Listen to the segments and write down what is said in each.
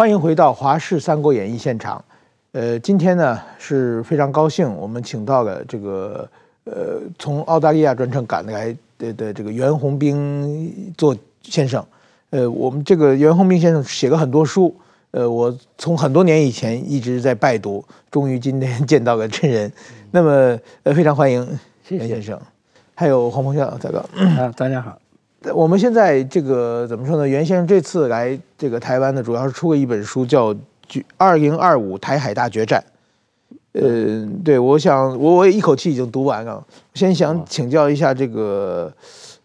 欢迎回到《华视三国演义》现场。呃，今天呢是非常高兴，我们请到了这个呃从澳大利亚专程赶来的的这个袁宏斌做先生。呃，我们这个袁宏斌先生写了很多书，呃，我从很多年以前一直在拜读，终于今天见到了真人。那么呃，非常欢迎袁先生，谢谢还有黄鹏孝大哥。啊，大家好。我们现在这个怎么说呢？袁先生这次来这个台湾呢，主要是出了一本书，叫《二零二五台海大决战》。呃，对，我想我我也一口气已经读完了。先想请教一下，这个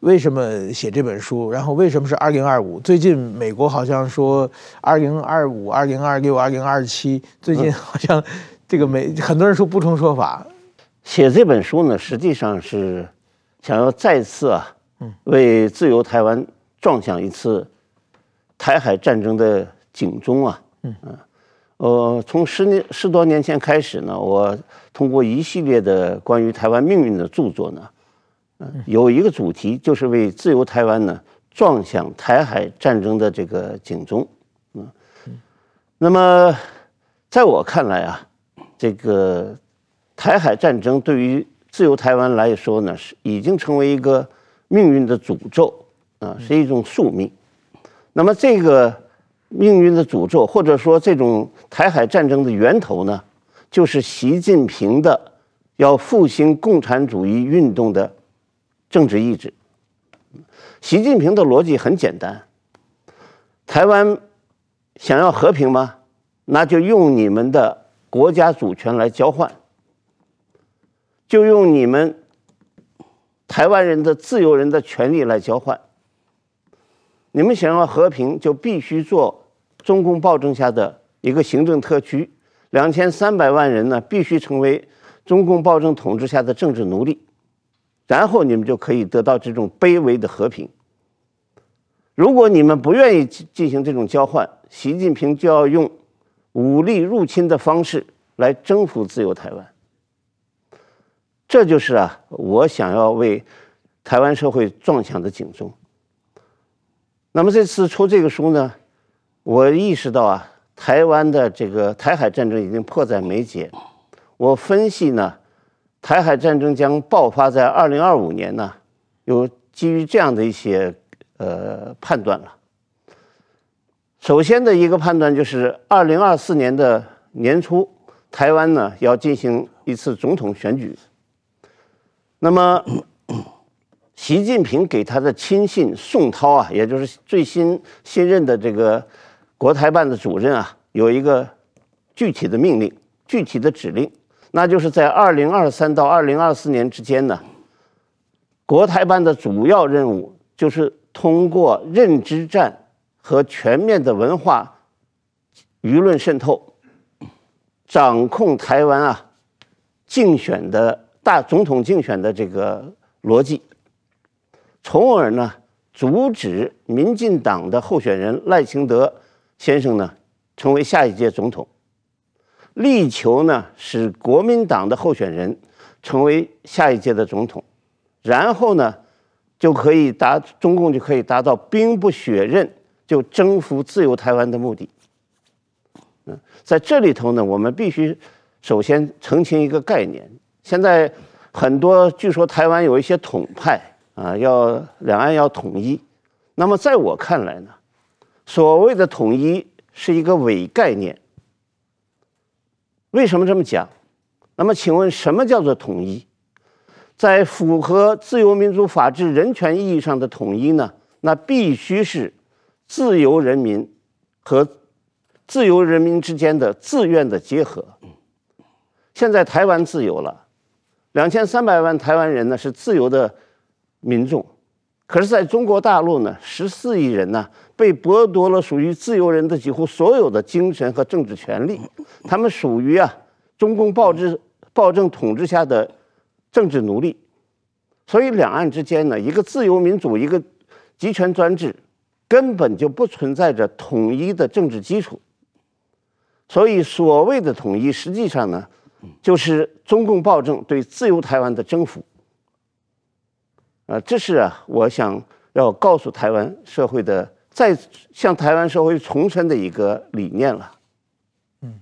为什么写这本书？然后为什么是二零二五？最近美国好像说二零二五、二零二六、二零二七，最近好像这个美很多人说不同说法。写这本书呢，实际上是想要再次啊。为自由台湾撞响一次台海战争的警钟啊！嗯，呃，从十年十多年前开始呢，我通过一系列的关于台湾命运的著作呢，嗯，有一个主题就是为自由台湾呢撞响台海战争的这个警钟。嗯，那么在我看来啊，这个台海战争对于自由台湾来说呢，是已经成为一个。命运的诅咒啊，是一种宿命。那么，这个命运的诅咒，或者说这种台海战争的源头呢，就是习近平的要复兴共产主义运动的政治意志。习近平的逻辑很简单：台湾想要和平吗？那就用你们的国家主权来交换，就用你们。台湾人的自由人的权利来交换。你们想要和平，就必须做中共暴政下的一个行政特区，两千三百万人呢，必须成为中共暴政统治下的政治奴隶，然后你们就可以得到这种卑微的和平。如果你们不愿意进行这种交换，习近平就要用武力入侵的方式来征服自由台湾。这就是啊，我想要为台湾社会撞响的警钟。那么这次出这个书呢，我意识到啊，台湾的这个台海战争已经迫在眉睫。我分析呢，台海战争将爆发在二零二五年呢，有基于这样的一些呃判断了。首先的一个判断就是二零二四年的年初，台湾呢要进行一次总统选举。那么，习近平给他的亲信宋涛啊，也就是最新新任的这个国台办的主任啊，有一个具体的命令、具体的指令，那就是在二零二三到二零二四年之间呢，国台办的主要任务就是通过认知战和全面的文化舆论渗透，掌控台湾啊竞选的。大总统竞选的这个逻辑，从而呢阻止民进党的候选人赖清德先生呢成为下一届总统，力求呢使国民党的候选人成为下一届的总统，然后呢就可以达中共就可以达到兵不血刃就征服自由台湾的目的。嗯，在这里头呢，我们必须首先澄清一个概念。现在很多据说台湾有一些统派啊，要两岸要统一。那么在我看来呢，所谓的统一是一个伪概念。为什么这么讲？那么请问什么叫做统一？在符合自由民主法治人权意义上的统一呢？那必须是自由人民和自由人民之间的自愿的结合。现在台湾自由了。两千三百万台湾人呢是自由的民众，可是在中国大陆呢，十四亿人呢被剥夺了属于自由人的几乎所有的精神和政治权利，他们属于啊中共暴制暴政统治下的政治奴隶，所以两岸之间呢，一个自由民主，一个集权专制，根本就不存在着统一的政治基础，所以所谓的统一，实际上呢。就是中共暴政对自由台湾的征服，啊，这是啊，我想要告诉台湾社会的再向台湾社会重申的一个理念了。嗯，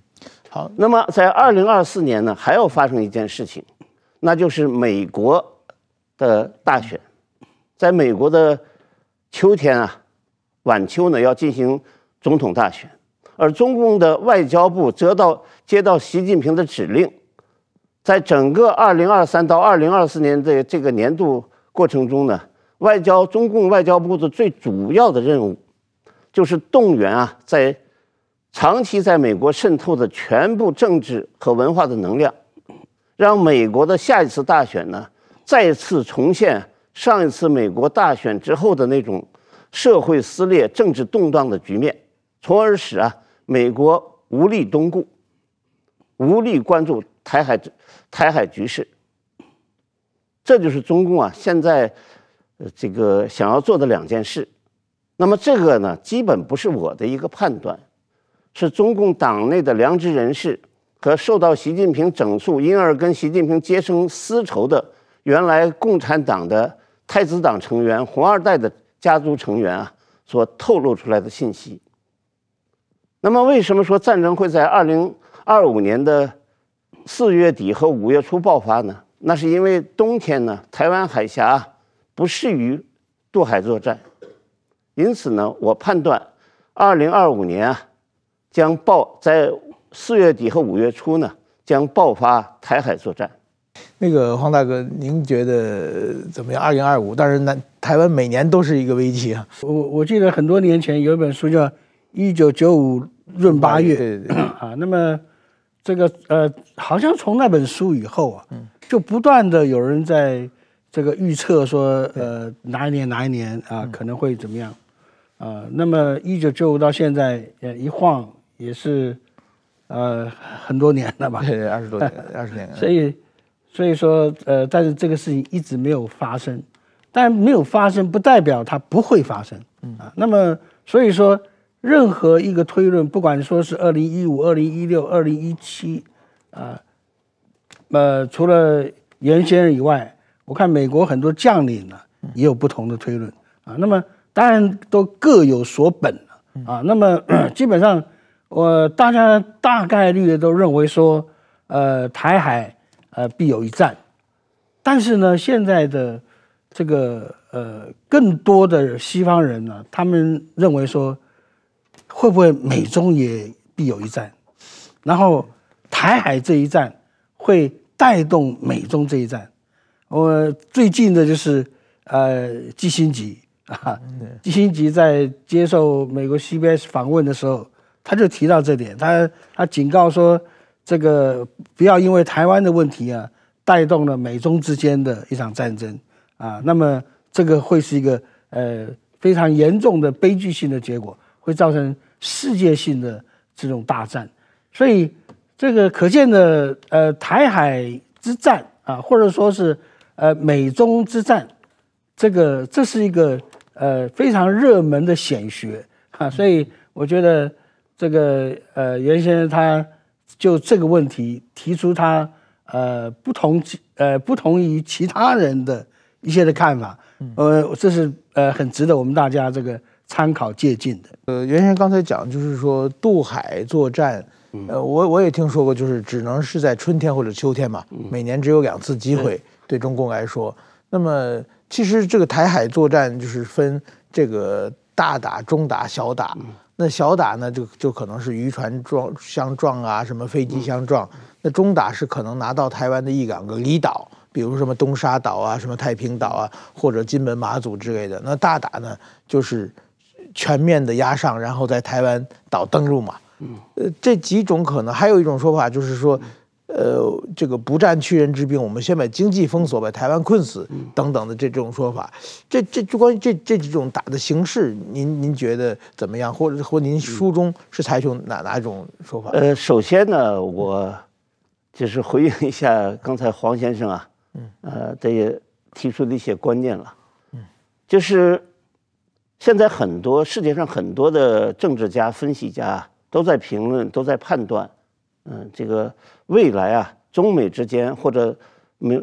好。那么在二零二四年呢，还要发生一件事情，那就是美国的大选，在美国的秋天啊，晚秋呢要进行总统大选，而中共的外交部则到接到习近平的指令，在整个二零二三到二零二四年的这个年度过程中呢，外交中共外交部的最主要的任务，就是动员啊，在长期在美国渗透的全部政治和文化的能量，让美国的下一次大选呢，再次重现上一次美国大选之后的那种社会撕裂、政治动荡的局面，从而使啊美国无力东顾，无力关注台海台海局势。这就是中共啊现在这个想要做的两件事。那么这个呢，基本不是我的一个判断，是中共党内的良知人士和受到习近平整肃，因而跟习近平结成丝绸的原来共产党的太子党成员、红二代的。家族成员啊所透露出来的信息。那么，为什么说战争会在二零二五年的四月底和五月初爆发呢？那是因为冬天呢，台湾海峡不适于渡海作战，因此呢，我判断二零二五年啊将爆在四月底和五月初呢将爆发台海作战。那个黄大哥，您觉得怎么样？二零二五，但是南台湾每年都是一个危机啊。我我记得很多年前有一本书叫《一九九五闰八月》，对对对 啊。那么这个呃，好像从那本书以后啊，就不断的有人在这个预测说，呃，哪一年哪一年啊可能会怎么样啊？那么一九九五到现在，呃，一晃也是呃很多年了吧？对对，二十多年，二十年。所以。所以说，呃，但是这个事情一直没有发生，但没有发生不代表它不会发生，啊，那么所以说，任何一个推论，不管说是二零一五、二零一六、二零一七，啊，呃，除了原先生以外，我看美国很多将领呢也有不同的推论，啊，那么当然都各有所本啊，那么 基本上我大家大概率的都认为说，呃，台海。呃，必有一战，但是呢，现在的这个呃，更多的西方人呢，他们认为说，会不会美中也必有一战？然后台海这一战会带动美中这一战。我最近的就是呃，基辛吉啊，基辛吉在接受美国 CBS 访问的时候，他就提到这点，他他警告说。这个不要因为台湾的问题啊，带动了美中之间的一场战争啊，那么这个会是一个呃非常严重的悲剧性的结果，会造成世界性的这种大战。所以这个可见的呃台海之战啊，或者说是呃美中之战，这个这是一个呃非常热门的显学啊，所以我觉得这个呃袁先生他。就这个问题提出他呃不同呃不同于其他人的一些的看法，呃这是呃很值得我们大家这个参考借鉴的。呃，原先刚才讲就是说渡海作战，呃我我也听说过，就是只能是在春天或者秋天嘛，每年只有两次机会对中共来说。那么其实这个台海作战就是分这个大打、中打、小打。那小打呢，就就可能是渔船撞相撞啊，什么飞机相撞。那中打是可能拿到台湾的一两个离岛，比如什么东沙岛啊，什么太平岛啊，或者金门、马祖之类的。那大打呢，就是全面的压上，然后在台湾岛登陆嘛。呃，这几种可能，还有一种说法就是说。呃，这个不战屈人之兵，我们先把经济封锁，把台湾困死，等等的这种说法，这这就关于这这几种打的形式，您您觉得怎么样？或者或您书中是采取哪哪一种说法？呃，首先呢，我就是回应一下刚才黄先生啊，嗯，呃，这也提出的一些观念了，嗯，就是现在很多世界上很多的政治家、分析家都在评论，都在判断。嗯，这个未来啊，中美之间或者美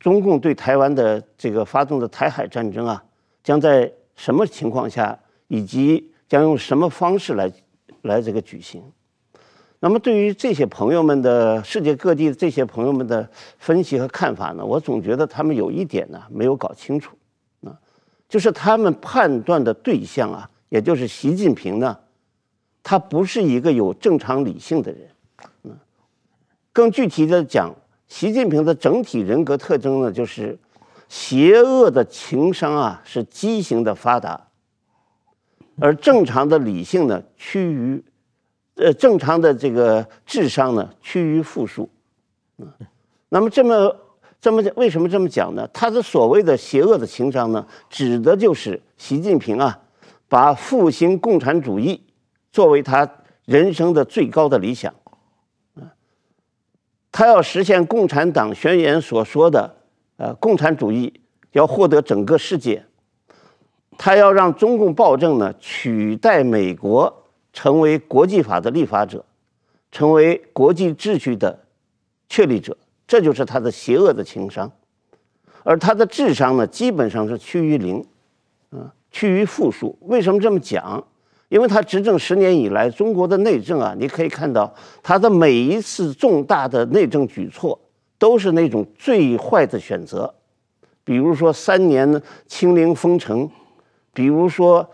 中共对台湾的这个发动的台海战争啊，将在什么情况下，以及将用什么方式来来这个举行。那么对于这些朋友们的世界各地的这些朋友们的分析和看法呢，我总觉得他们有一点呢没有搞清楚，就是他们判断的对象啊，也就是习近平呢，他不是一个有正常理性的人，嗯，更具体的讲，习近平的整体人格特征呢，就是邪恶的情商啊是畸形的发达。而正常的理性呢，趋于，呃，正常的这个智商呢，趋于负数，嗯，那么这么这么为什么这么讲呢？他的所谓的邪恶的情商呢，指的就是习近平啊，把复兴共产主义作为他人生的最高的理想，嗯，他要实现共产党宣言所说的，呃，共产主义要获得整个世界。他要让中共暴政呢取代美国成为国际法的立法者，成为国际秩序的确立者，这就是他的邪恶的情商，而他的智商呢基本上是趋于零，啊，趋于负数。为什么这么讲？因为他执政十年以来，中国的内政啊，你可以看到他的每一次重大的内政举措都是那种最坏的选择，比如说三年清零封城。比如说，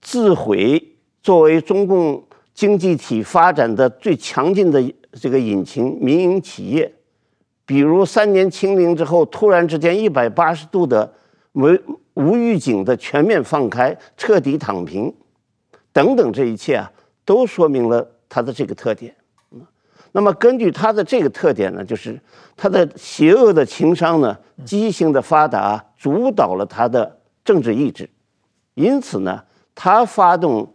自毁作为中共经济体发展的最强劲的这个引擎，民营企业；比如三年清零之后，突然之间一百八十度的无无预警的全面放开，彻底躺平，等等，这一切啊，都说明了他的这个特点。那么根据他的这个特点呢，就是他的邪恶的情商呢，畸形的发达，主导了他的政治意志。因此呢，他发动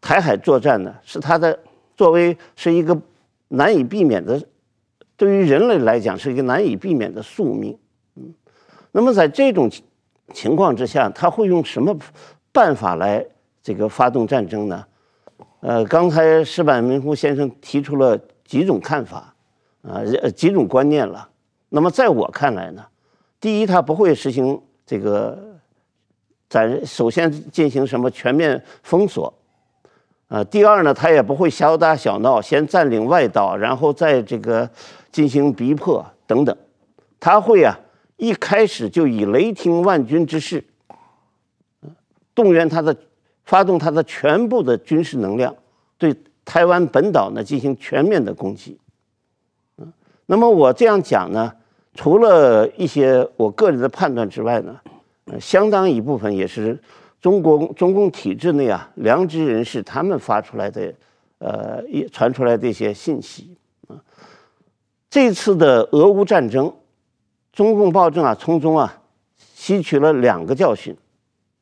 台海作战呢，是他的作为是一个难以避免的，对于人类来讲是一个难以避免的宿命。嗯，那么在这种情况之下，他会用什么办法来这个发动战争呢？呃，刚才石板明夫先生提出了几种看法，啊，呃，几种观念了。那么在我看来呢，第一，他不会实行这个。咱首先进行什么全面封锁，啊，第二呢，他也不会小打小闹，先占领外岛，然后再这个进行逼迫等等，他会啊一开始就以雷霆万钧之势，动员他的发动他的全部的军事能量，对台湾本岛呢进行全面的攻击，嗯，那么我这样讲呢，除了一些我个人的判断之外呢。相当一部分也是中国中共体制内啊良知人士他们发出来的，呃，一传出来的一些信息啊。这次的俄乌战争，中共暴政啊从中啊吸取了两个教训，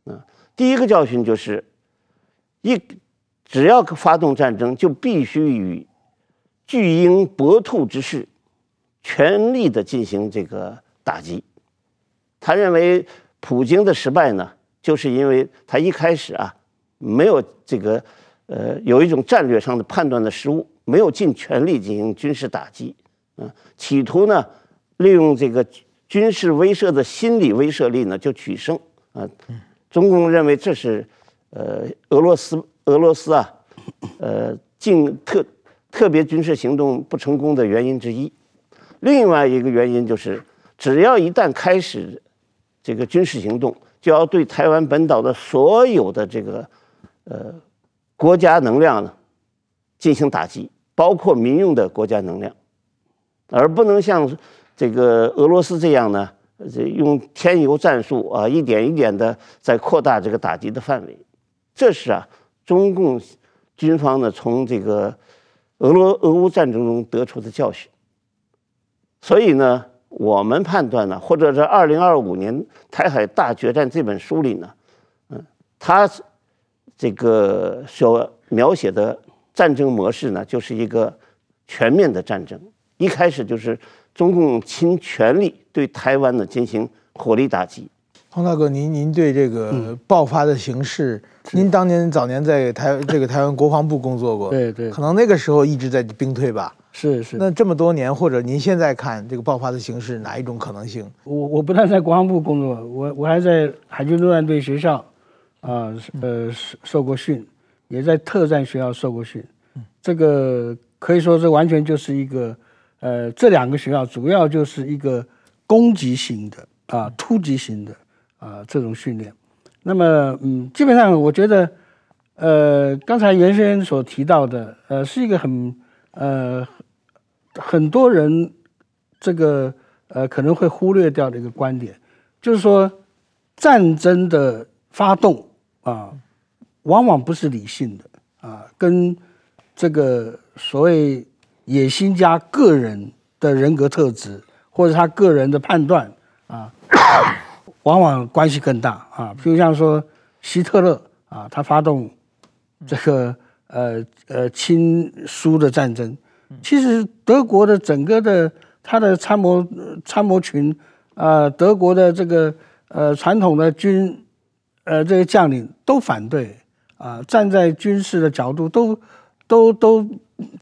啊，第一个教训就是，一只要发动战争，就必须以巨鹰搏兔之势，全力的进行这个打击。他认为。普京的失败呢，就是因为他一开始啊，没有这个，呃，有一种战略上的判断的失误，没有尽全力进行军事打击，嗯，企图呢，利用这个军事威慑的心理威慑力呢，就取胜啊。中共认为这是，呃，俄罗斯俄罗斯啊，呃，进特特别军事行动不成功的原因之一。另外一个原因就是，只要一旦开始。这个军事行动就要对台湾本岛的所有的这个呃国家能量呢进行打击，包括民用的国家能量，而不能像这个俄罗斯这样呢，这用添油战术啊，一点一点的在扩大这个打击的范围。这是啊，中共军方呢从这个俄罗俄乌战争中得出的教训。所以呢。我们判断呢，或者是二零二五年台海大决战这本书里呢，嗯，他这个所描写的战争模式呢，就是一个全面的战争，一开始就是中共倾全力对台湾呢进行火力打击。黄大哥，您您对这个爆发的形势，嗯、您当年早年在台这个台湾国防部工作过，对对，可能那个时候一直在兵推吧。是是，那这么多年，或者您现在看这个爆发的形势，哪一种可能性？我我不但在国防部工作，我我还在海军陆战队学校，啊、呃，呃，受过训。也在特战学校受过训。这个可以说这完全就是一个，呃，这两个学校主要就是一个攻击型的啊，突击型的啊这种训练。那么，嗯，基本上我觉得，呃，刚才袁先生所提到的，呃，是一个很呃很多人这个呃可能会忽略掉的一个观点，就是说战争的发动啊，往往不是理性的啊，跟这个所谓野心家个人的人格特质，或者他个人的判断啊，往往关系更大啊。比如像说希特勒啊，他发动这个呃呃亲苏的战争，其实德国的整个的他的参谋参谋群啊，德国的这个呃传统的军呃这些将领都反对啊，站在军事的角度都。都都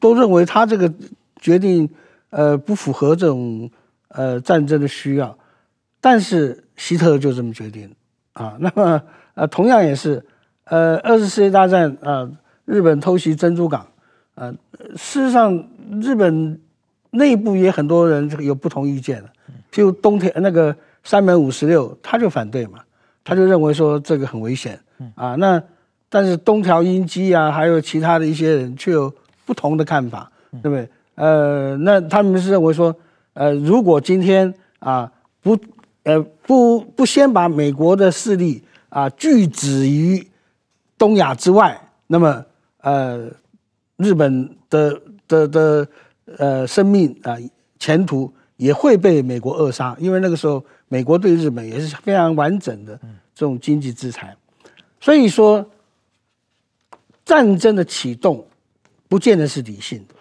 都认为他这个决定，呃，不符合这种呃战争的需要，但是希特勒就这么决定啊。那么呃，同样也是，呃，二次世界大战啊，日本偷袭珍珠港，呃，事实上日本内部也很多人有不同意见的，譬如东条那个山本五十六他就反对嘛，他就认为说这个很危险啊，那。但是东条英机啊，还有其他的一些人却有不同的看法，对不对？呃，那他们是认为说，呃，如果今天啊不，呃不不先把美国的势力啊拒止于东亚之外，那么呃日本的的的呃生命啊前途也会被美国扼杀，因为那个时候美国对日本也是非常完整的这种经济制裁，所以说。战争的启动，不见得是理性的。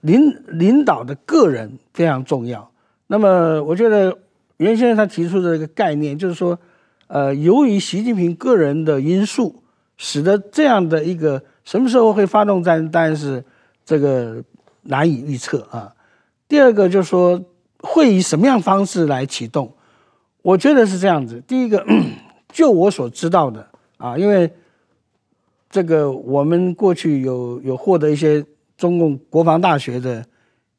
领领导的个人非常重要。那么，我觉得袁先生他提出的一个概念，就是说，呃，由于习近平个人的因素，使得这样的一个什么时候会发动战争，当然是这个难以预测啊。第二个就是说，会以什么样方式来启动？我觉得是这样子。第一个，就我所知道的啊，因为。这个我们过去有有获得一些中共国防大学的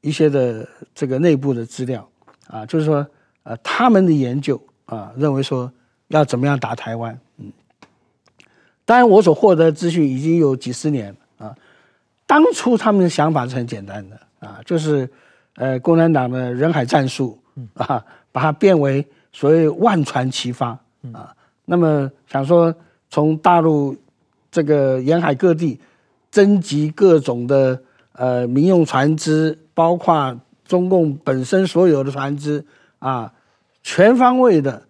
一些的这个内部的资料啊，就是说呃他们的研究啊认为说要怎么样打台湾，嗯，当然我所获得的资讯已经有几十年了啊，当初他们的想法是很简单的啊，就是呃共产党的人海战术啊，把它变为所谓万船齐发啊，那么想说从大陆。这个沿海各地征集各种的呃民用船只，包括中共本身所有的船只啊，全方位的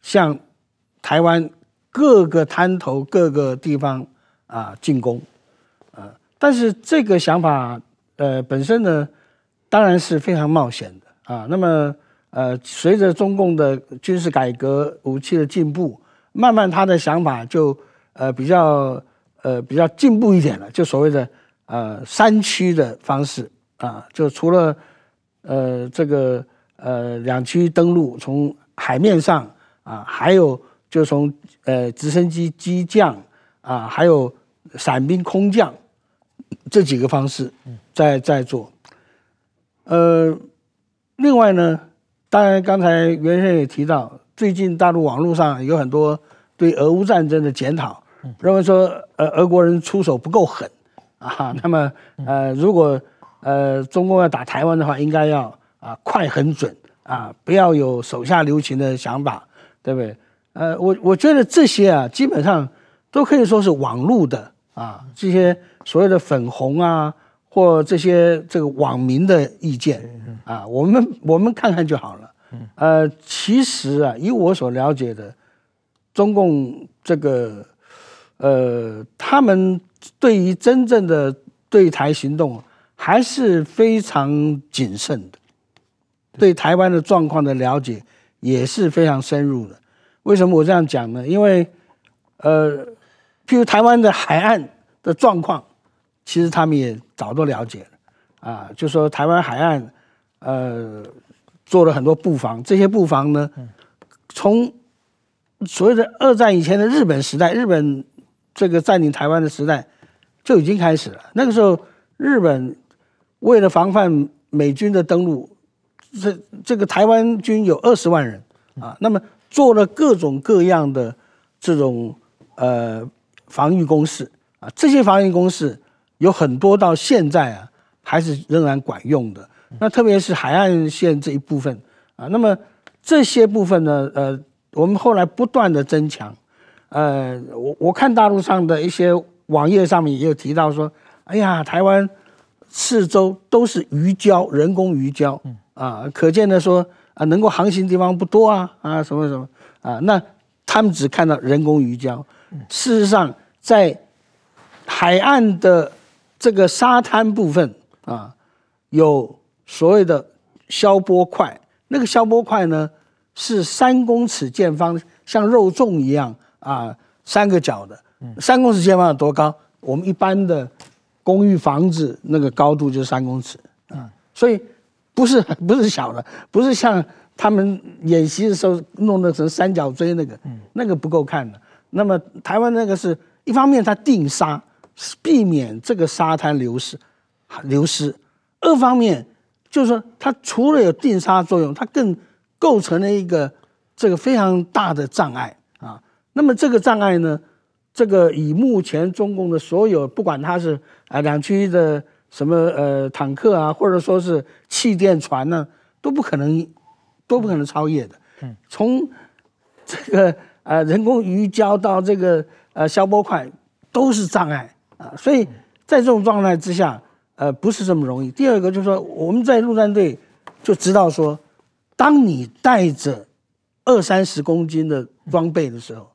向台湾各个滩头、各个地方啊进攻啊。但是这个想法呃本身呢，当然是非常冒险的啊。那么呃，随着中共的军事改革、武器的进步，慢慢他的想法就呃比较。呃，比较进步一点了，就所谓的呃山区的方式啊，就除了呃这个呃两栖登陆从海面上啊，还有就从呃直升机机降啊，还有伞兵空降这几个方式在在做。呃，另外呢，当然刚才袁先生也提到，最近大陆网络上有很多对俄乌战争的检讨。认为说，呃，俄国人出手不够狠啊，那么，呃，如果呃中共要打台湾的话，应该要啊快狠准啊，不要有手下留情的想法，对不对？呃，我我觉得这些啊，基本上都可以说是网络的啊，这些所谓的粉红啊，或这些这个网民的意见啊，我们我们看看就好了。呃，其实啊，以我所了解的，中共这个。呃，他们对于真正的对台行动还是非常谨慎的，对台湾的状况的了解也是非常深入的。为什么我这样讲呢？因为，呃，譬如台湾的海岸的状况，其实他们也早都了解了啊。就说台湾海岸，呃，做了很多布防，这些布防呢，从所谓的二战以前的日本时代，日本。这个占领台湾的时代就已经开始了。那个时候，日本为了防范美军的登陆，这这个台湾军有二十万人啊，那么做了各种各样的这种呃防御工事啊，这些防御工事有很多到现在啊还是仍然管用的。那特别是海岸线这一部分啊，那么这些部分呢，呃，我们后来不断的增强。呃，我我看大陆上的一些网页上面也有提到说，哎呀，台湾四周都是鱼礁，人工鱼礁，啊，可见的说啊，能够航行地方不多啊，啊，什么什么啊，那他们只看到人工鱼礁，事实上在海岸的这个沙滩部分啊，有所谓的消波块，那个消波块呢是三公尺见方，像肉粽一样。啊，三个角的，三公尺见方有多高？我们一般的公寓房子那个高度就是三公尺，啊，所以不是 不是小的，不是像他们演习的时候弄的成三角锥那个，那个不够看的。那么台湾那个是一方面它定沙，避免这个沙滩流失流失；二方面就是说它除了有定沙作用，它更构成了一个这个非常大的障碍啊。那么这个障碍呢，这个以目前中共的所有，不管它是啊两区的什么呃坦克啊，或者说是气垫船呢，都不可能都不可能超越的。嗯，从这个呃人工鱼礁到这个呃消波块都是障碍啊，所以在这种状态之下，呃不是这么容易。第二个就是说，我们在陆战队就知道说，当你带着二三十公斤的装备的时候。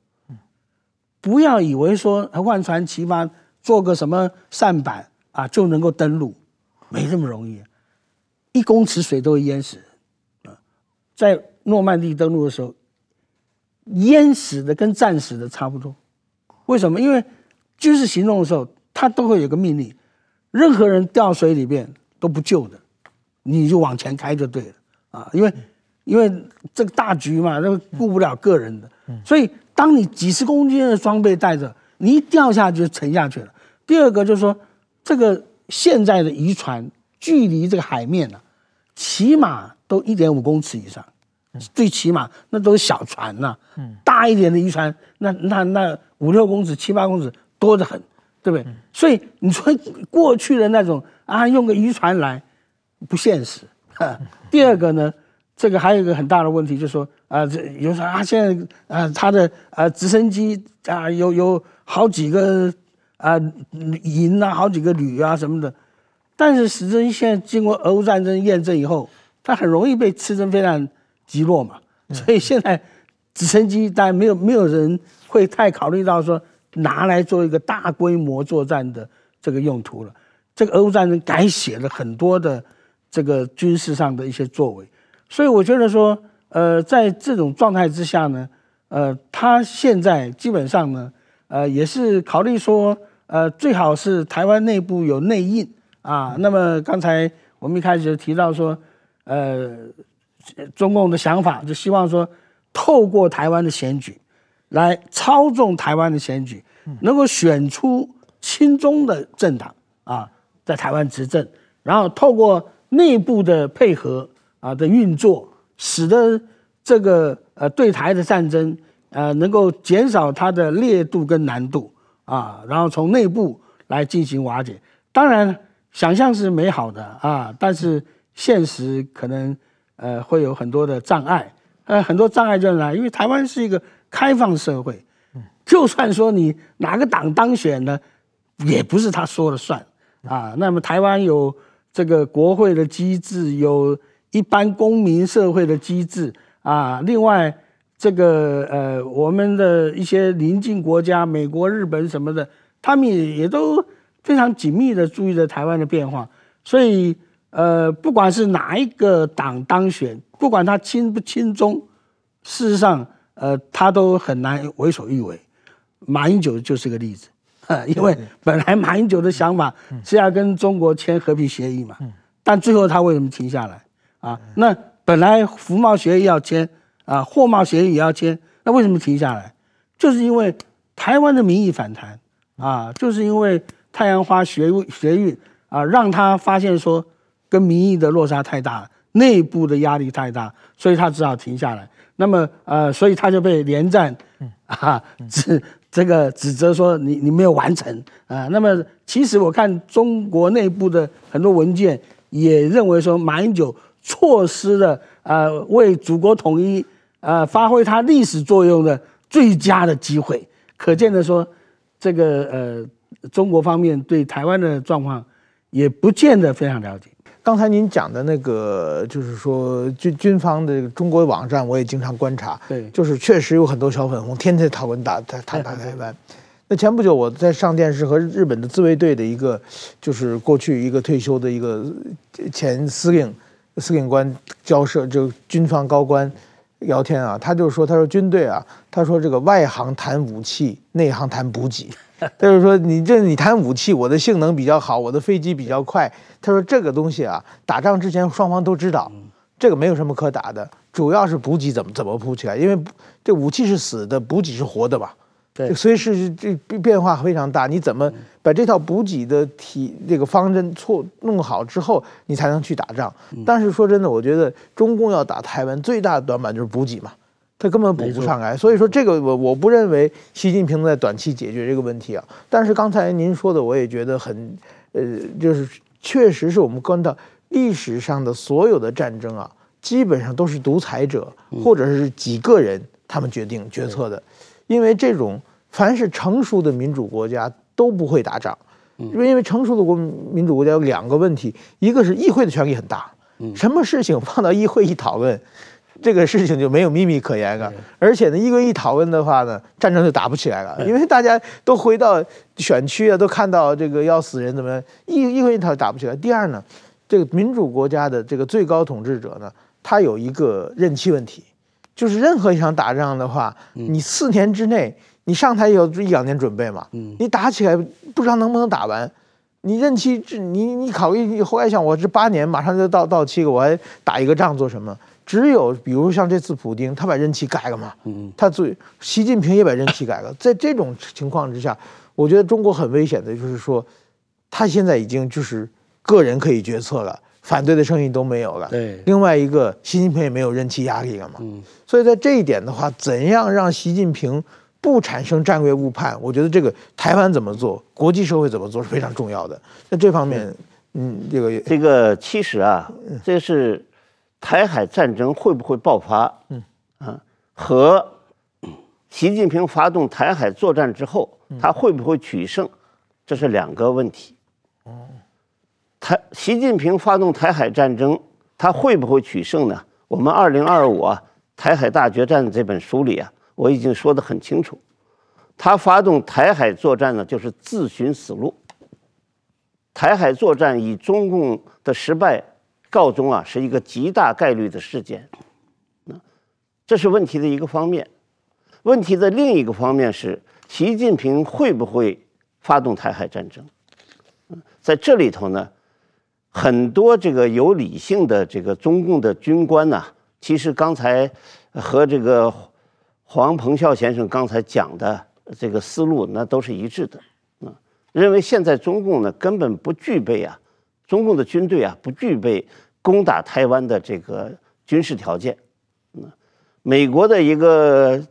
不要以为说万船齐发，做个什么扇板啊就能够登陆，没这么容易，一公尺水都会淹死。啊，在诺曼底登陆的时候，淹死的跟战死的差不多。为什么？因为军事行动的时候，他都会有个命令，任何人掉水里边都不救的，你就往前开就对了啊。因为因为这个大局嘛，那顾不了个人的，所以。当你几十公斤的装备带着，你一掉下去就沉下去了。第二个就是说，这个现在的渔船距离这个海面呢、啊，起码都一点五公尺以上，最起码那都是小船呐、啊。大一点的渔船，那那那五六公尺、七八公尺多得很，对不对？所以你说过去的那种啊，用个渔船来不现实。第二个呢？这个还有一个很大的问题，就是说啊，这有时候啊，现在啊，他的啊直升机啊，有有好几个啊银啊，好几个旅啊什么的，但是实际现在经过俄乌战争验证以后，它很容易被次针飞弹击落嘛，所以现在直升机当然没有没有人会太考虑到说拿来做一个大规模作战的这个用途了。这个俄乌战争改写了很多的这个军事上的一些作为。所以我觉得说，呃，在这种状态之下呢，呃，他现在基本上呢，呃，也是考虑说，呃，最好是台湾内部有内应啊。那么刚才我们一开始就提到说，呃，中共的想法就希望说，透过台湾的选举来操纵台湾的选举，能够选出亲中的政党啊，在台湾执政，然后透过内部的配合。啊的运作，使得这个呃对台的战争呃能够减少它的烈度跟难度啊，然后从内部来进行瓦解。当然，想象是美好的啊，但是现实可能呃会有很多的障碍。呃，很多障碍就来，因为台湾是一个开放社会，就算说你哪个党当选呢，也不是他说了算啊。那么台湾有这个国会的机制有。一般公民社会的机制啊，另外这个呃，我们的一些邻近国家，美国、日本什么的，他们也也都非常紧密的注意着台湾的变化。所以呃，不管是哪一个党当选，不管他亲不亲中，事实上呃，他都很难为所欲为。马英九就是个例子，因为本来马英九的想法是要跟中国签和平协议嘛，但最后他为什么停下来？啊，那本来服贸协议要签，啊，货贸协议也要签，那为什么停下来？就是因为台湾的民意反弹，啊，就是因为太阳花学学运啊，让他发现说跟民意的落差太大了，内部的压力太大，所以他只好停下来。那么呃，所以他就被连战啊指这个指责说你你没有完成啊。那么其实我看中国内部的很多文件也认为说马英九错失了呃为祖国统一呃发挥它历史作用的最佳的机会。可见的说，这个呃中国方面对台湾的状况也不见得非常了解。刚才您讲的那个，就是说军军方的中国网站，我也经常观察。对，就是确实有很多小粉红天天讨论打打打打台湾。那前不久我在上电视和日本的自卫队的一个，就是过去一个退休的一个前司令司令官交涉，就军方高官聊天啊，他就说，他说军队啊，他说这个外行谈武器，内行谈补给。他就说你这你谈武器，我的性能比较好，我的飞机比较快。他说这个东西啊，打仗之前双方都知道，这个没有什么可打的，主要是补给怎么怎么铺起来，因为这武器是死的，补给是活的吧？对，所以是这变化非常大，你怎么把这套补给的体这个方针错弄好之后，你才能去打仗？但是说真的，我觉得中共要打台湾最大的短板就是补给嘛。他根本补不上来，所以说这个我我不认为习近平在短期解决这个问题啊。但是刚才您说的，我也觉得很，呃，就是确实是我们观到历史上的所有的战争啊，基本上都是独裁者或者是几个人他们决定决策的，因为这种凡是成熟的民主国家都不会打仗，因为因为成熟的国民主国家有两个问题，一个是议会的权力很大，什么事情放到议会一讨论。这个事情就没有秘密可言了，而且呢，议会一讨论的话呢，战争就打不起来了，因为大家都回到选区啊，都看到这个要死人怎么样，议议会一讨打不起来。第二呢，这个民主国家的这个最高统治者呢，他有一个任期问题，就是任何一场打仗的话，你四年之内你上台有一两年准备嘛，你打起来不知道能不能打完，你任期你你考虑你后来想，我这八年马上就到到期了，我还打一个仗做什么？只有比如像这次普京，他把任期改了嘛，他最习近平也把任期改了。在这种情况之下，我觉得中国很危险的，就是说，他现在已经就是个人可以决策了，反对的声音都没有了。对，另外一个，习近平也没有任期压力了嘛。所以在这一点的话，怎样让习近平不产生战略误判？我觉得这个台湾怎么做，国际社会怎么做是非常重要的。在这方面，嗯，这个这个其实啊，这是。台海战争会不会爆发？嗯啊，和习近平发动台海作战之后，他会不会取胜？这是两个问题。哦，台习近平发动台海战争，他会不会取胜呢？我们二零二五啊，台海大决战这本书里啊，我已经说得很清楚，他发动台海作战呢，就是自寻死路。台海作战以中共的失败。告终啊，是一个极大概率的事件，那这是问题的一个方面。问题的另一个方面是，习近平会不会发动台海战争？在这里头呢，很多这个有理性的这个中共的军官呐，其实刚才和这个黄鹏啸先生刚才讲的这个思路，那都是一致的。嗯，认为现在中共呢根本不具备啊。中共的军队啊，不具备攻打台湾的这个军事条件。嗯，美国的一个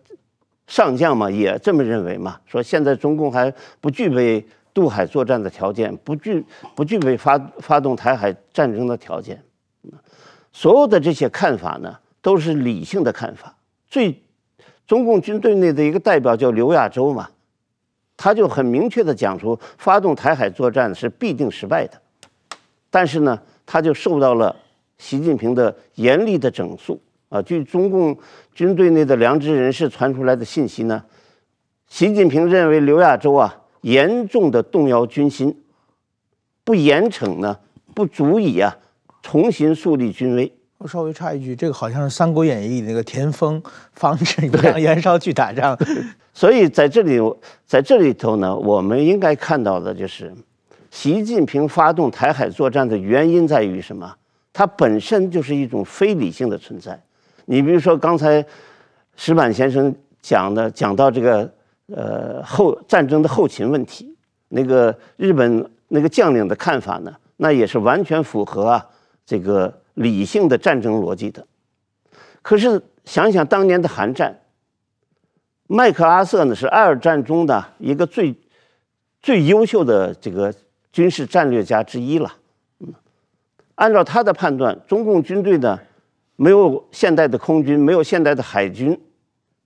上将嘛，也这么认为嘛，说现在中共还不具备渡海作战的条件，不具不具备发发动台海战争的条件。所有的这些看法呢，都是理性的看法。最中共军队内的一个代表叫刘亚洲嘛，他就很明确地讲出，发动台海作战是必定失败的。但是呢，他就受到了习近平的严厉的整肃啊。据中共军队内的良知人士传出来的信息呢，习近平认为刘亚洲啊严重的动摇军心，不严惩呢不足以啊重新树立军威。我稍微插一句，这个好像是《三国演义》里那个田丰防止让袁绍去打仗。所以在这里，在这里头呢，我们应该看到的就是。习近平发动台海作战的原因在于什么？它本身就是一种非理性的存在。你比如说刚才石板先生讲的，讲到这个呃后战争的后勤问题那个日本那个将领的看法呢，那也是完全符合啊这个理性的战争逻辑的。可是想想当年的韩战，麦克阿瑟呢是二战中的一个最最优秀的这个军事战略家之一了。嗯，按照他的判断，中共军队呢没有现代的空军，没有现代的海军，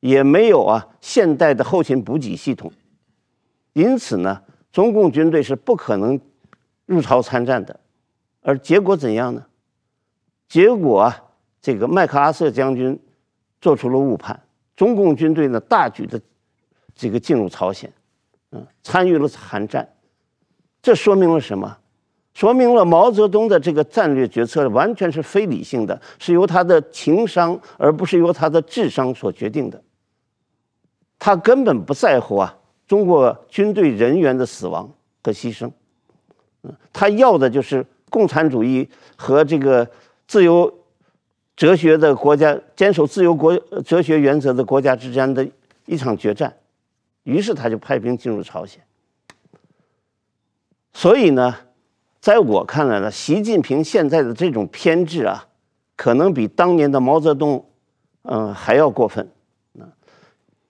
也没有啊现代的后勤补给系统，因此呢，中共军队是不可能入朝参战的。而结果怎样呢？结果，这个麦克阿瑟将军做出了误判。中共军队呢，大举的这个进入朝鲜，嗯，参与了韩战，这说明了什么？说明了毛泽东的这个战略决策完全是非理性的，是由他的情商而不是由他的智商所决定的。他根本不在乎啊，中国军队人员的死亡和牺牲，嗯，他要的就是共产主义和这个自由。哲学的国家坚守自由国哲学原则的国家之间的一场决战，于是他就派兵进入朝鲜。所以呢，在我看来呢，习近平现在的这种偏执啊，可能比当年的毛泽东，嗯，还要过分。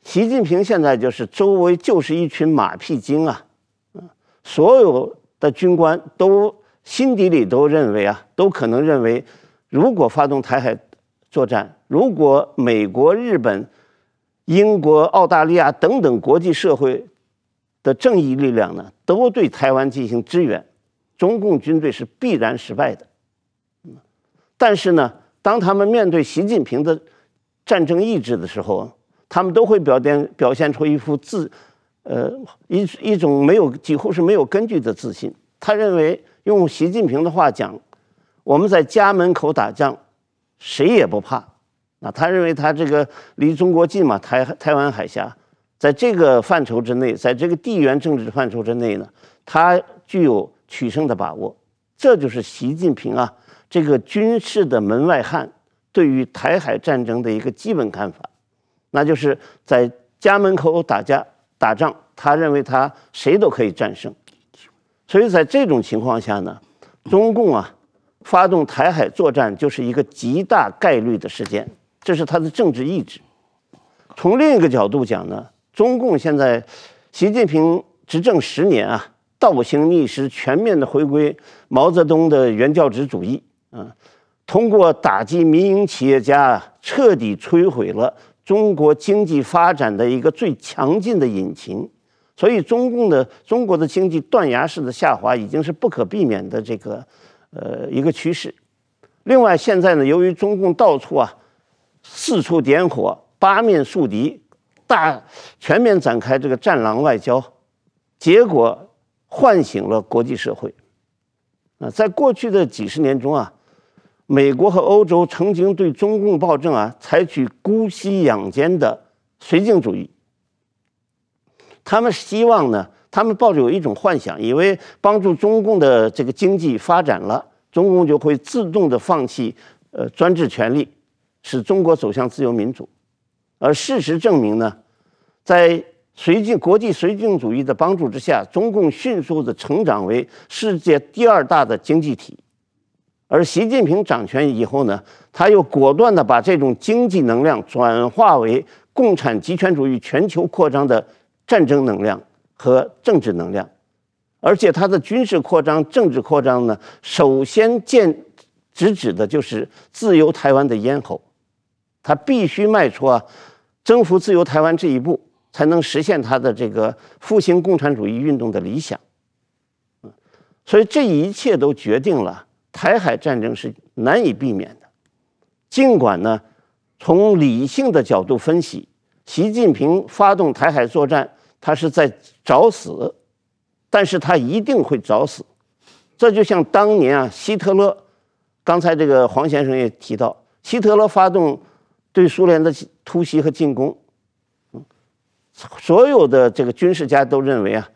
习近平现在就是周围就是一群马屁精啊，所有的军官都心底里都认为啊，都可能认为。如果发动台海作战，如果美国、日本、英国、澳大利亚等等国际社会的正义力量呢，都对台湾进行支援，中共军队是必然失败的。但是呢，当他们面对习近平的战争意志的时候，他们都会表现表现出一副自，呃，一一种没有几乎是没有根据的自信。他认为，用习近平的话讲。我们在家门口打仗，谁也不怕。那他认为他这个离中国近嘛，台台湾海峡，在这个范畴之内，在这个地缘政治范畴之内呢，他具有取胜的把握。这就是习近平啊，这个军事的门外汉对于台海战争的一个基本看法，那就是在家门口打架打仗，他认为他谁都可以战胜。所以在这种情况下呢，中共啊。发动台海作战就是一个极大概率的事件，这是他的政治意志。从另一个角度讲呢，中共现在习近平执政十年啊，倒行逆施，全面的回归毛泽东的原教旨主义啊，通过打击民营企业家，彻底摧毁了中国经济发展的一个最强劲的引擎。所以，中共的中国的经济断崖式的下滑已经是不可避免的这个。呃，一个趋势。另外，现在呢，由于中共到处啊，四处点火，八面树敌，大全面展开这个战狼外交，结果唤醒了国际社会。啊，在过去的几十年中啊，美国和欧洲曾经对中共暴政啊采取姑息养奸的绥靖主义。他们希望呢。他们抱着有一种幻想，以为帮助中共的这个经济发展了，中共就会自动的放弃呃专制权力，使中国走向自由民主。而事实证明呢，在绥靖国际绥靖主义的帮助之下，中共迅速的成长为世界第二大的经济体。而习近平掌权以后呢，他又果断的把这种经济能量转化为共产极权主义全球扩张的战争能量。和政治能量，而且他的军事扩张、政治扩张呢，首先见直指的就是自由台湾的咽喉，他必须迈出啊征服自由台湾这一步，才能实现他的这个复兴共产主义运动的理想。所以这一切都决定了台海战争是难以避免的。尽管呢，从理性的角度分析，习近平发动台海作战。他是在找死，但是他一定会找死。这就像当年啊，希特勒，刚才这个黄先生也提到，希特勒发动对苏联的突袭和进攻，所有的这个军事家都认为啊，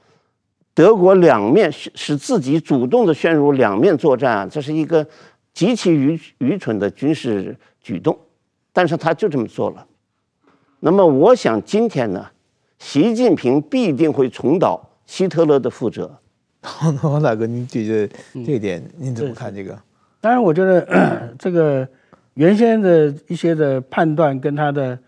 德国两面使自己主动的陷入两面作战啊，这是一个极其愚愚蠢的军事举动，但是他就这么做了。那么我想今天呢？习近平必定会重蹈希特勒的覆辙。王大哥，您觉得这一点您怎么看？这个、嗯？当然，我觉得这个原先的一些的判断跟他的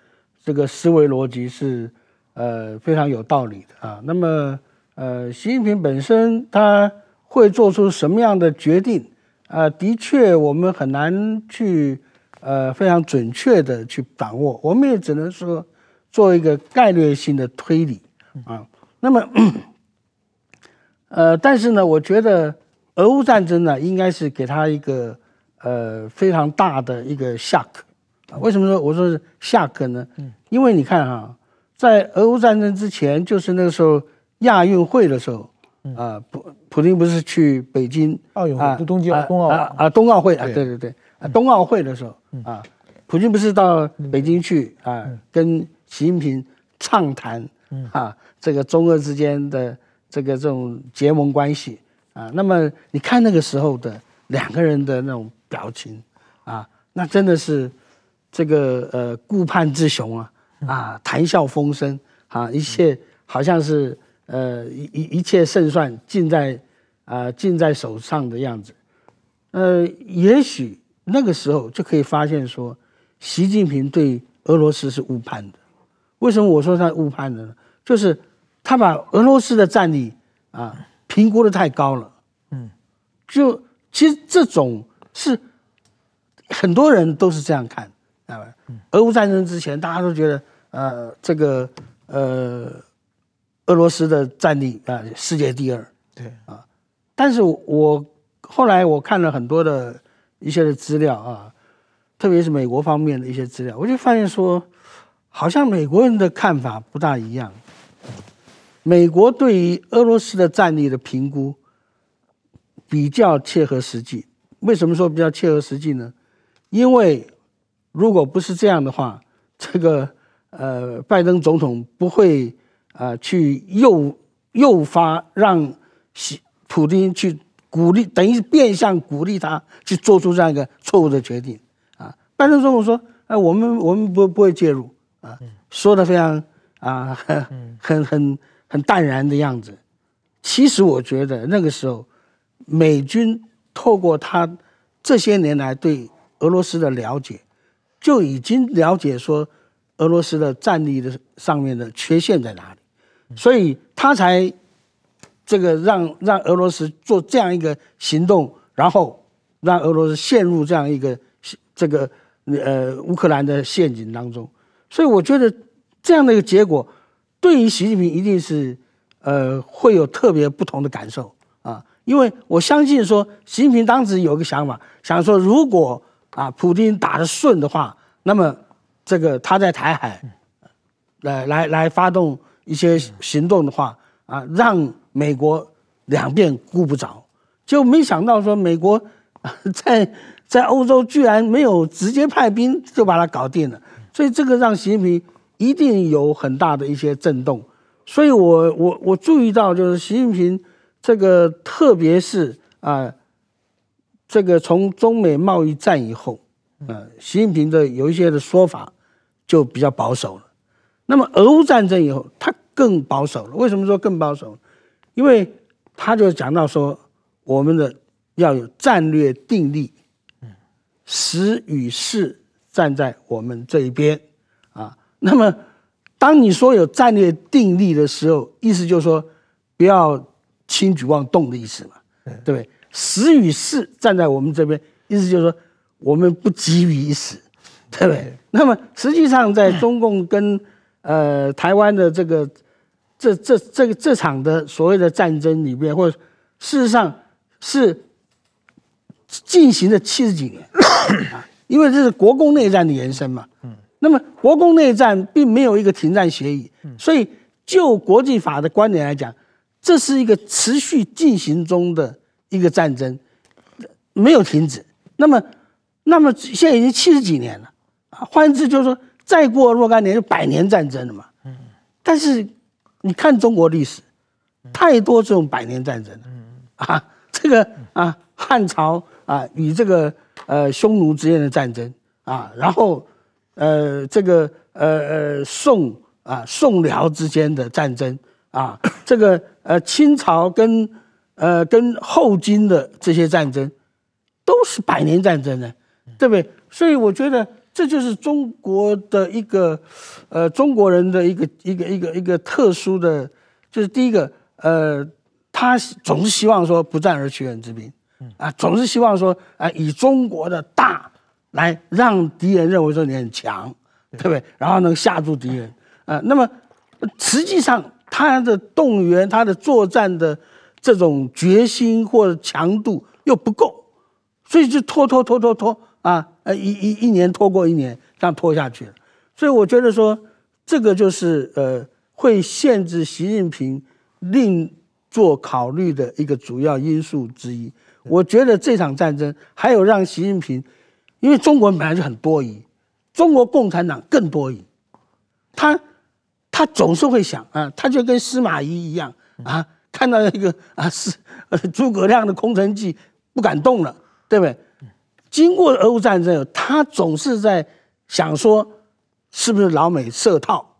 这个思维逻辑是呃非常有道理的啊。那么呃，习近平本身他会做出什么样的决定啊？的确，我们很难去呃非常准确的去掌握。我们也只能说做一个概率性的推理啊。那么。呃，但是呢，我觉得俄乌战争呢，应该是给他一个呃非常大的一个 shock。为什么说我说是 shock 呢？嗯，因为你看哈，在俄乌战争之前，就是那个时候亚运会的时候，啊，普普京不是去北京奥运会，冬季奥冬奥啊啊冬奥会啊，对对对，啊冬奥会的时候啊，普京不是到北京去啊，跟习近平畅谈啊，这个中俄之间的。这个这种结盟关系啊，那么你看那个时候的两个人的那种表情啊，那真的是这个呃顾盼之雄啊啊，谈笑风生啊，一切好像是呃一一一切胜算尽在啊尽在手上的样子。呃，也许那个时候就可以发现说，习近平对俄罗斯是误判的。为什么我说他误判的呢？就是。他把俄罗斯的战力啊评估的太高了，嗯，就其实这种是很多人都是这样看，啊，俄乌战争之前大家都觉得呃这个呃俄罗斯的战力啊世界第二，对。啊，但是我后来我看了很多的一些的资料啊，特别是美国方面的一些资料，我就发现说好像美国人的看法不大一样。美国对于俄罗斯的战力的评估比较切合实际。为什么说比较切合实际呢？因为如果不是这样的话，这个呃，拜登总统不会啊、去诱诱发让普丁去鼓励，等于是变相鼓励他去做出这样一个错误的决定啊。拜登总统说：“哎、我们我们不不会介入啊。”说的非常啊，很很很。很淡然的样子，其实我觉得那个时候，美军透过他这些年来对俄罗斯的了解，就已经了解说俄罗斯的战力的上面的缺陷在哪里，所以他才这个让让俄罗斯做这样一个行动，然后让俄罗斯陷入这样一个这个呃乌克兰的陷阱当中，所以我觉得这样的一个结果。对于习近平一定是，呃，会有特别不同的感受啊，因为我相信说，习近平当时有个想法，想说如果啊，普丁打得顺的话，那么这个他在台海，来来来发动一些行动的话啊，让美国两边顾不着，就没想到说美国在在欧洲居然没有直接派兵就把它搞定了，所以这个让习近平。一定有很大的一些震动，所以我我我注意到，就是习近平这个，特别是啊，这个从中美贸易战以后，啊，习近平的有一些的说法就比较保守了。那么俄乌战争以后，他更保守了。为什么说更保守？因为他就讲到说，我们的要有战略定力，时与势站在我们这一边啊。那么，当你说有战略定力的时候，意思就是说，不要轻举妄动的意思嘛，对不对？时与势站在我们这边，意思就是说，我们不急于一时，对不对？那么，实际上在中共跟呃台湾的这个这这这个这场的所谓的战争里面，或者事实上是进行了七十几年，因为这是国共内战的延伸嘛。嗯那么国共内战并没有一个停战协议，所以就国际法的观点来讲，这是一个持续进行中的一个战争，没有停止。那么，那么现在已经七十几年了啊，换言之就是说，再过若干年就百年战争了嘛。嗯但是你看中国历史，太多这种百年战争了嗯啊，这个啊汉朝啊与这个呃匈奴之间的战争啊，然后。呃，这个呃呃宋啊宋辽之间的战争啊，这个呃清朝跟呃跟后金的这些战争，都是百年战争呢，对不对？所以我觉得这就是中国的一个呃中国人的一个一个一个一个特殊的，就是第一个呃，他总是希望说不战而屈人之兵，啊，总是希望说啊以中国的大来让敌人认为说你很强，对不对？然后能吓住敌人啊，那么实际上。他的动员，他的作战的这种决心或者强度又不够，所以就拖拖拖拖拖啊，呃一一一年拖过一年，这样拖下去了。所以我觉得说，这个就是呃会限制习近平另做考虑的一个主要因素之一。我觉得这场战争还有让习近平，因为中国人本来就很多疑，中国共产党更多疑，他。他总是会想啊，他就跟司马懿一样啊，看到一个啊是诸葛亮的空城计不敢动了，对不对？经过俄乌战争，他总是在想说，是不是老美设套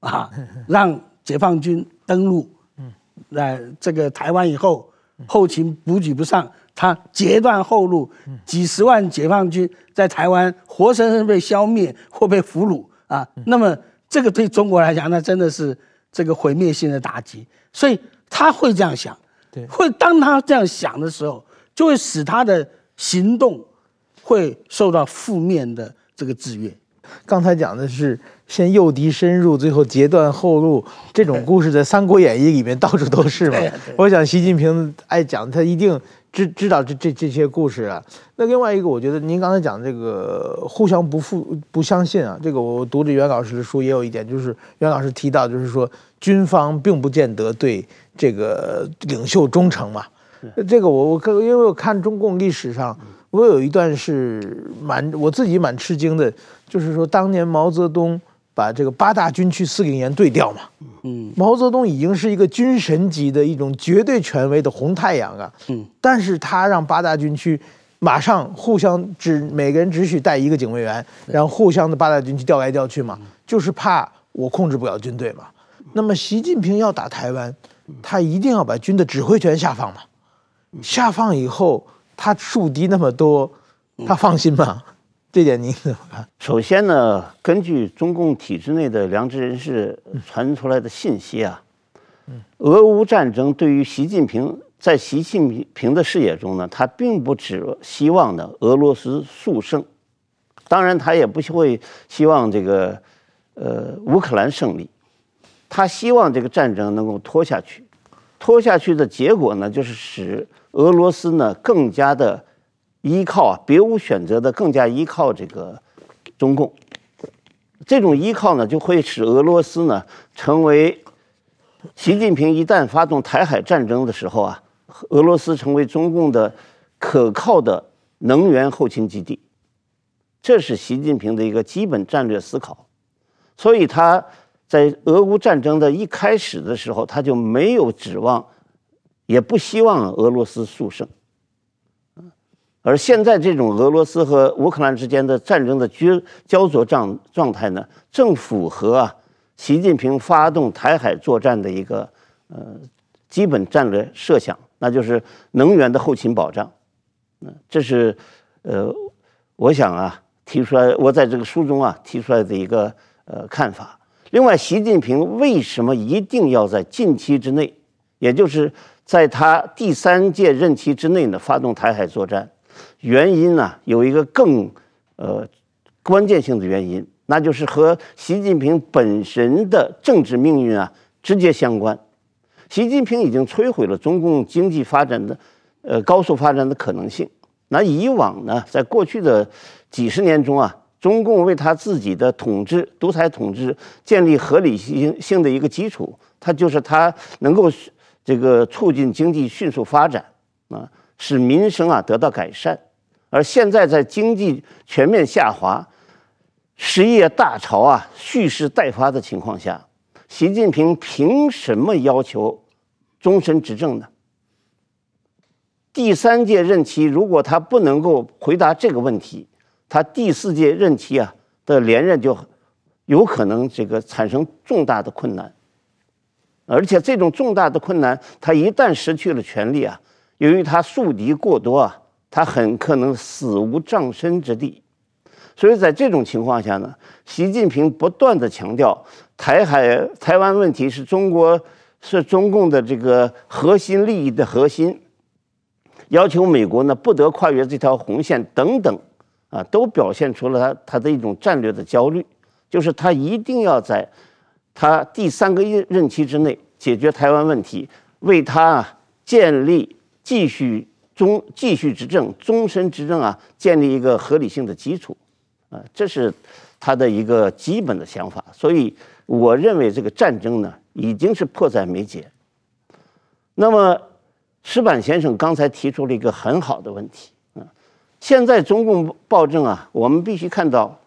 啊，让解放军登陆，在这个台湾以后，后勤补给不上，他截断后路，几十万解放军在台湾活生生被消灭或被俘虏啊，那么。这个对中国来讲，那真的是这个毁灭性的打击，所以他会这样想，对，会当他这样想的时候，就会使他的行动会受到负面的这个制约。刚才讲的是先诱敌深入，最后截断后路，这种故事在《三国演义》里面到处都是嘛。我想习近平爱讲，他一定。知知道这这这些故事啊，那另外一个，我觉得您刚才讲这个互相不负不相信啊，这个我读着袁老师的书也有一点，就是袁老师提到，就是说军方并不见得对这个领袖忠诚嘛。这个我我看，因为我看中共历史上，我有一段是蛮我自己蛮吃惊的，就是说当年毛泽东。把这个八大军区司令员对调嘛，嗯，毛泽东已经是一个军神级的一种绝对权威的红太阳啊，嗯，但是他让八大军区马上互相只每个人只许带一个警卫员，然后互相的八大军区调来调去嘛，就是怕我控制不了军队嘛。那么习近平要打台湾，他一定要把军的指挥权下放嘛，下放以后他树敌那么多，他放心吗？这点您怎么看？首先呢，根据中共体制内的良知人士传出来的信息啊，俄乌战争对于习近平在习近平的视野中呢，他并不只希望呢俄罗斯速胜，当然他也不会希望这个呃乌克兰胜利，他希望这个战争能够拖下去，拖下去的结果呢，就是使俄罗斯呢更加的。依靠啊，别无选择的，更加依靠这个中共。这种依靠呢，就会使俄罗斯呢成为习近平一旦发动台海战争的时候啊，俄罗斯成为中共的可靠的能源后勤基地。这是习近平的一个基本战略思考。所以他在俄乌战争的一开始的时候，他就没有指望，也不希望俄罗斯速胜。而现在这种俄罗斯和乌克兰之间的战争的焦焦灼状状态呢，正符合啊习近平发动台海作战的一个呃基本战略设想，那就是能源的后勤保障。嗯，这是呃我想啊提出来，我在这个书中啊提出来的一个呃看法。另外，习近平为什么一定要在近期之内，也就是在他第三届任期之内呢发动台海作战？原因呢，有一个更呃关键性的原因，那就是和习近平本身的政治命运啊直接相关。习近平已经摧毁了中共经济发展的呃高速发展的可能性。那以往呢，在过去的几十年中啊，中共为他自己的统治独裁统治建立合理性性的一个基础，它就是它能够这个促进经济迅速发展啊。使民生啊得到改善，而现在在经济全面下滑、失业大潮啊蓄势待发的情况下，习近平凭什么要求终身执政呢？第三届任期如果他不能够回答这个问题，他第四届任期啊的连任就有可能这个产生重大的困难。而且这种重大的困难，他一旦失去了权力啊，由于他树敌过多啊，他很可能死无葬身之地。所以在这种情况下呢，习近平不断地强调台海、台湾问题是中国是中共的这个核心利益的核心，要求美国呢不得跨越这条红线等等，啊，都表现出了他他的一种战略的焦虑，就是他一定要在。他第三个任任期之内解决台湾问题，为他建立继续终继续执政、终身执政啊，建立一个合理性的基础，啊，这是他的一个基本的想法。所以，我认为这个战争呢，已经是迫在眉睫。那么，石板先生刚才提出了一个很好的问题啊，现在中共暴政啊，我们必须看到，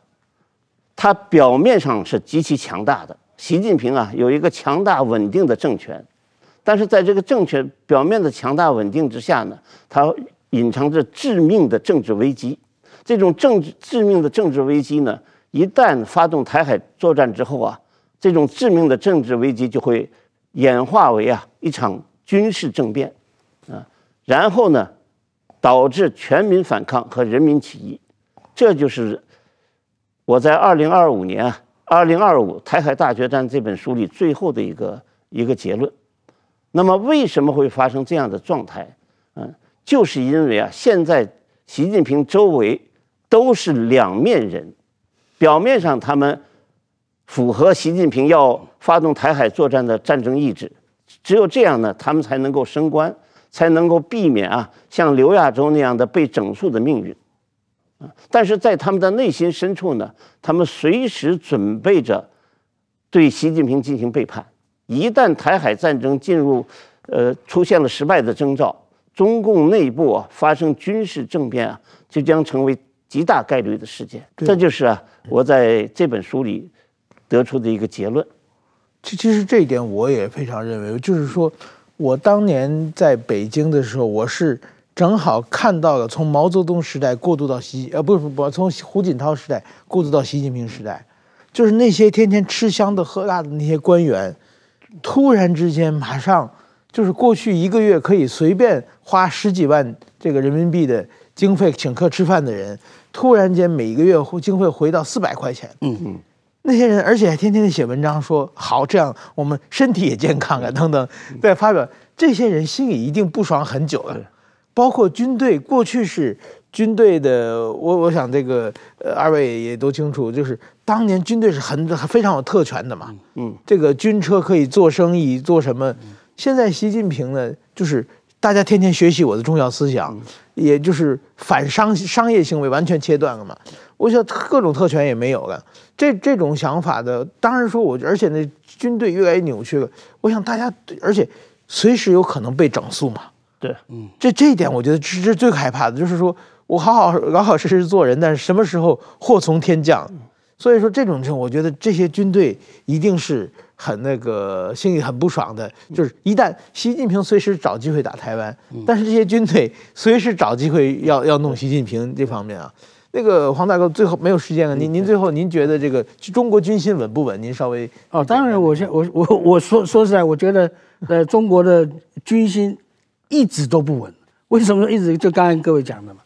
它表面上是极其强大的。习近平啊，有一个强大稳定的政权，但是在这个政权表面的强大稳定之下呢，它隐藏着致命的政治危机。这种政治致命的政治危机呢，一旦发动台海作战之后啊，这种致命的政治危机就会演化为啊一场军事政变，啊，然后呢，导致全民反抗和人民起义。这就是我在二零二五年啊。二零二五台海大决战这本书里最后的一个一个结论，那么为什么会发生这样的状态？嗯，就是因为啊，现在习近平周围都是两面人，表面上他们符合习近平要发动台海作战的战争意志，只有这样呢，他们才能够升官，才能够避免啊像刘亚洲那样的被整肃的命运。啊但是在他们的内心深处呢，他们随时准备着对习近平进行背叛。一旦台海战争进入，呃，出现了失败的征兆，中共内部啊发生军事政变啊，就将成为极大概率的事件。这就是啊，我在这本书里得出的一个结论。其其实这一点我也非常认为，就是说我当年在北京的时候，我是。正好看到了从毛泽东时代过渡到习，呃，不是不，从胡锦涛时代过渡到习近平时代，就是那些天天吃香的喝辣的那些官员，突然之间马上就是过去一个月可以随便花十几万这个人民币的经费请客吃饭的人，突然间每个月经费回到四百块钱。嗯嗯，那些人而且还天天的写文章说好，这样我们身体也健康啊等等，在发表，这些人心里一定不爽很久了。包括军队，过去是军队的，我我想这个呃，二位也都清楚，就是当年军队是很非常有特权的嘛，嗯，这个军车可以做生意，做什么？现在习近平呢，就是大家天天学习我的重要思想，也就是反商商业行为完全切断了嘛。我想各种特权也没有了，这这种想法的，当然说我，而且那军队越来越扭曲了，我想大家，而且随时有可能被整肃嘛。对，嗯，这这一点我觉得是是最害怕的，就是说我好好老老实实做人，但是什么时候祸从天降？所以说这种情况，我觉得这些军队一定是很那个心里很不爽的。就是一旦习近平随时找机会打台湾，但是这些军队随时找机会要要弄习近平这方面啊，那个黄大哥最后没有时间了，您您最后您觉得这个中国军心稳不稳？您稍微哦，当然我现我我我说说实在，我觉得呃中国的军心。一直都不稳，为什么说一直？就刚才各位讲的嘛，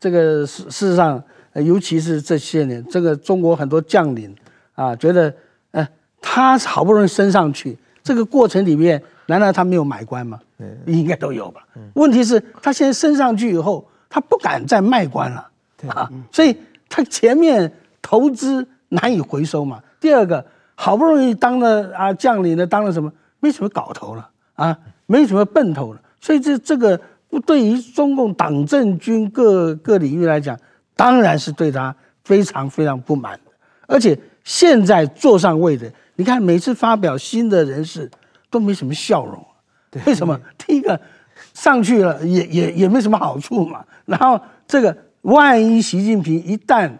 这个事事实上，尤其是这些年，这个中国很多将领啊，觉得，呃，他好不容易升上去，这个过程里面，难道他没有买官吗？应该都有吧。问题是，他现在升上去以后，他不敢再卖官了啊，所以他前面投资难以回收嘛。第二个，好不容易当了啊将领的，当了什么？没什么搞头了啊，没什么奔头了。所以这这个不对于中共党政军各各领域来讲，当然是对他非常非常不满的。而且现在坐上位的，你看每次发表新的人士都没什么笑容，为什么？第一个上去了也也也没什么好处嘛。然后这个万一习近平一旦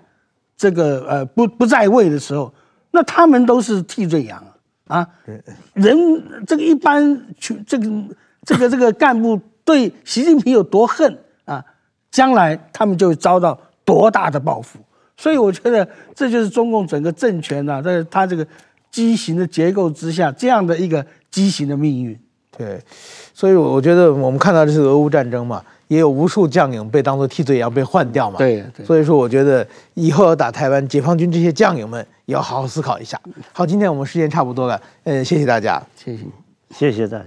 这个呃不不在位的时候，那他们都是替罪羊啊！人这个一般去这个。这个这个干部对习近平有多恨啊？将来他们就会遭到多大的报复。所以我觉得这就是中共整个政权啊，在他这个畸形的结构之下，这样的一个畸形的命运。对，所以我觉得我们看到这次俄乌战争嘛，也有无数将领被当做替罪羊被换掉嘛。对，对。所以说，我觉得以后要打台湾，解放军这些将领们也要好好思考一下。好，今天我们时间差不多了，呃，谢谢大家，谢谢，谢谢大家。